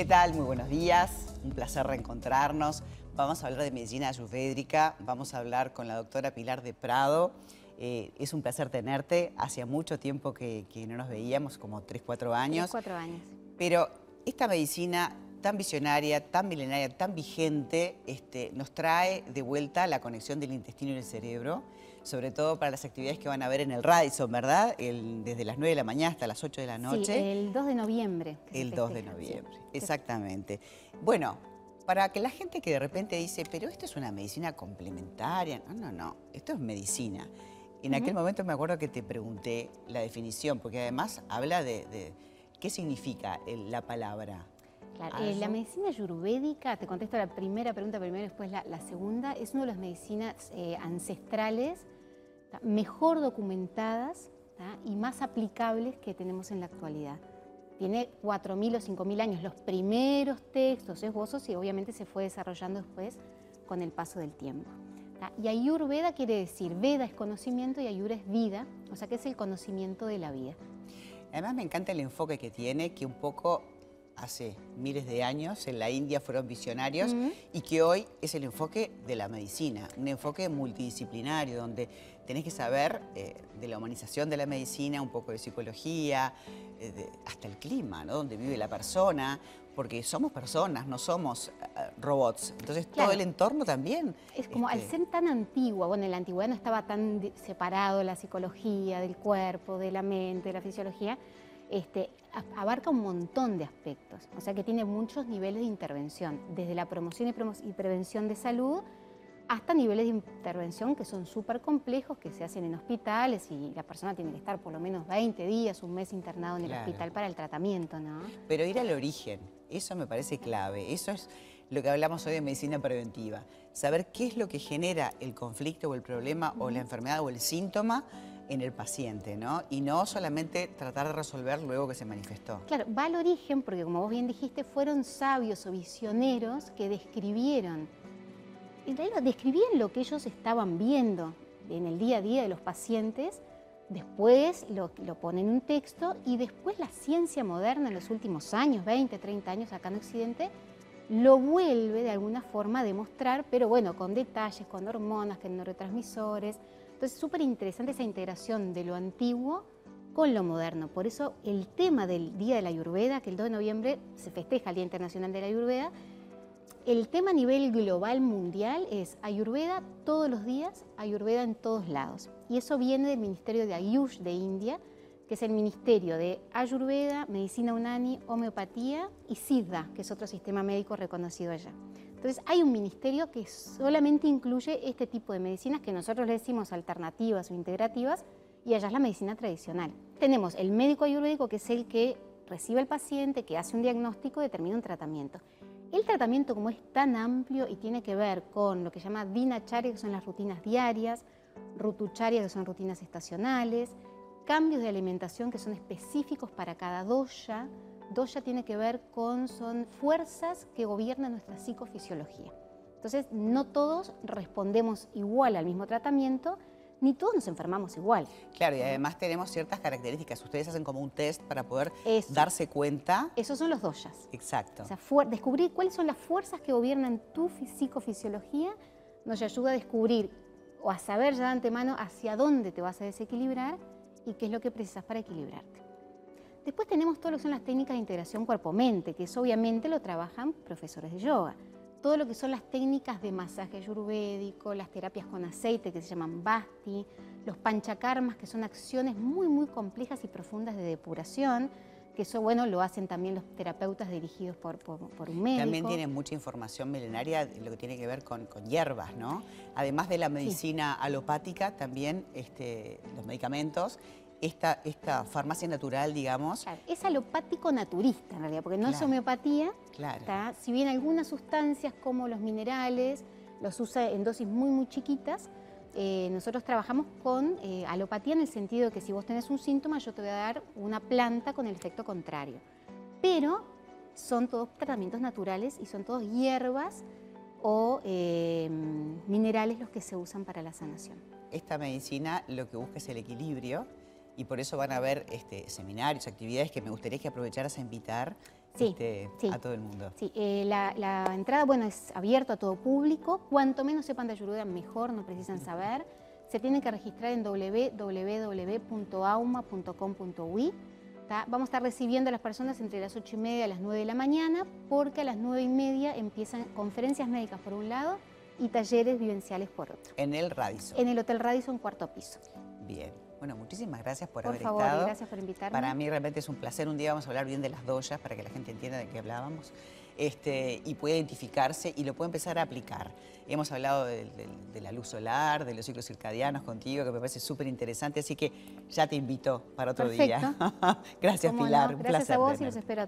¿Qué tal? Muy buenos días. Un placer reencontrarnos. Vamos a hablar de medicina ayurvédica. Vamos a hablar con la doctora Pilar de Prado. Eh, es un placer tenerte. Hacía mucho tiempo que, no nos veíamos, como 3, 4 años. 3, 4 años. Pero esta medicina tan visionaria, tan milenaria, tan vigente, este, nos trae de vuelta la conexión del intestino y el cerebro, sobre todo para las actividades que van a ver en el Radisson, ¿verdad? desde las 9 de la mañana hasta las 8 de la noche. Sí, el 2 de noviembre. El 2 de noviembre, exactamente. Bueno, para que la gente que de repente dice, pero esto es una medicina complementaria, no, no, no, esto es medicina. En aquel momento me acuerdo que te pregunté la definición, porque además habla de, qué significa la palabra eh, la medicina ayurvédica, te contesto la primera pregunta primero, después la, segunda, es una de las medicinas eh, ancestrales mejor documentadas y más aplicables que tenemos en la actualidad. Tiene 4.000 o 5.000 años, los primeros textos esbozos y obviamente se fue desarrollando después con el paso del tiempo. Y Ayurveda quiere decir, Veda es conocimiento y Ayur es vida, o sea que es el conocimiento de la vida. Además me encanta el enfoque que tiene, que un poco hace miles de años en la India fueron visionarios y que hoy es el enfoque de la medicina, un enfoque multidisciplinario donde tenés que saber eh, de la humanización de la medicina, un poco de psicología, eh, hasta el clima, ¿no? donde vive la persona, porque somos personas, no somos eh, robots. Entonces todo el entorno también. Es como al este ser tan antigua, bueno, en la antigüedad no estaba tan separado la psicología del cuerpo, de la mente, de la fisiología, este, abarca un montón de aspectos, o sea que tiene muchos niveles de intervención, desde la promoción y, prevención de salud hasta niveles de intervención que son súper complejos, que se hacen en hospitales y la persona tiene que estar por lo menos 20 días, un mes internado en el hospital para el tratamiento, ¿no? Pero ir al origen, eso me parece clave, eso es lo que hablamos hoy de medicina preventiva, saber qué es lo que genera el conflicto o el problema o la enfermedad o el síntoma en el paciente, ¿no? Y no solamente tratar de resolver luego que se manifestó. Claro, va al origen porque como vos bien dijiste, fueron sabios o visioneros que describieron, en realidad describían lo que ellos estaban viendo en el día a día de los pacientes, después lo, lo ponen en un texto y después la ciencia moderna en los últimos años, 20, 30 años acá en Occidente, lo vuelve de alguna forma a demostrar, pero bueno, con detalles, con hormonas, con neurotransmisores, entonces, es súper interesante esa integración de lo antiguo con lo moderno. Por eso el tema del Día de la Ayurveda, que el 2 de noviembre se festeja el Día Internacional de la Ayurveda, el tema a nivel global mundial es Ayurveda todos los días, Ayurveda en todos lados. Y eso viene del Ministerio de Ayush de India, que es el Ministerio de Ayurveda, Medicina Unani, Homeopatía y Siddha, que es otro sistema médico reconocido allá. Entonces hay un ministerio que solamente incluye este tipo de medicinas que nosotros le decimos alternativas o integrativas y allá es la medicina tradicional. Tenemos el médico ayurvédico que es el que recibe al paciente, que hace un diagnóstico, determina un tratamiento. El tratamiento como es tan amplio y tiene que ver con lo que se llama dinacharya, que son las rutinas diarias, rutucharya, que son rutinas estacionales, cambios de alimentación que son específicos para cada dosha, Dosha tiene que ver con, son fuerzas que gobiernan nuestra psicofisiología. Entonces, no todos respondemos igual al mismo tratamiento, ni todos nos enfermamos igual. Claro, y además tenemos ciertas características. Ustedes hacen como un test para poder darse cuenta. Esos son los doshas. Exacto. O sea, descubrir cuáles son las fuerzas que gobiernan tu psicofisiología nos ayuda a descubrir o a saber ya de antemano hacia dónde te vas a desequilibrar y qué es lo que precisas para equilibrarte. Después tenemos todo lo que son las técnicas de integración cuerpo-mente, que eso obviamente lo trabajan profesores de yoga. Todo lo que son las técnicas de masaje ayurvédico, las terapias con aceite que se llaman basti, los panchakarmas, que son acciones muy, muy complejas y profundas de depuración, que eso, bueno, lo hacen también los terapeutas dirigidos por, un médico. También tienen mucha información milenaria lo que tiene que ver con, hierbas, ¿no? Además de la medicina alopática, también este, los medicamentos esta, esta farmacia natural, digamos. es alopático naturista en realidad, porque no es homeopatía. Claro. Si bien algunas sustancias como los minerales los usa en dosis muy, muy chiquitas, eh, nosotros trabajamos con eh, alopatía en el sentido de que si vos tenés un síntoma, yo te voy a dar una planta con el efecto contrario. Pero son todos tratamientos naturales y son todos hierbas o eh, minerales los que se usan para la sanación. Esta medicina lo que busca es el equilibrio y por eso van a haber este, seminarios, actividades que me gustaría que aprovecharas a invitar este, a todo el mundo. Sí, eh, la, entrada, bueno, es abierto a todo público. Cuanto menos sepan de Ayurveda, mejor, no precisan saber. Se tienen que registrar en www.auma.com.ui. Vamos a estar recibiendo a las personas entre las 8 y media y las 9 de la mañana, porque a las 9 y media empiezan conferencias médicas por un lado y talleres vivenciales por otro. En el Radisson. En el Hotel Radisson, cuarto piso. Bien. Bueno, muchísimas gracias por, por haber favor, estado. gracias por invitarme. Para mí realmente es un placer. Un día vamos a hablar bien de las doyas para que la gente entienda de qué hablábamos este, y pueda identificarse y lo pueda empezar a aplicar. Hemos hablado de, la luz solar, de los ciclos circadianos contigo, que me parece súper interesante, así que ya te invito para otro día. gracias, Pilar. gracias a vos y los espero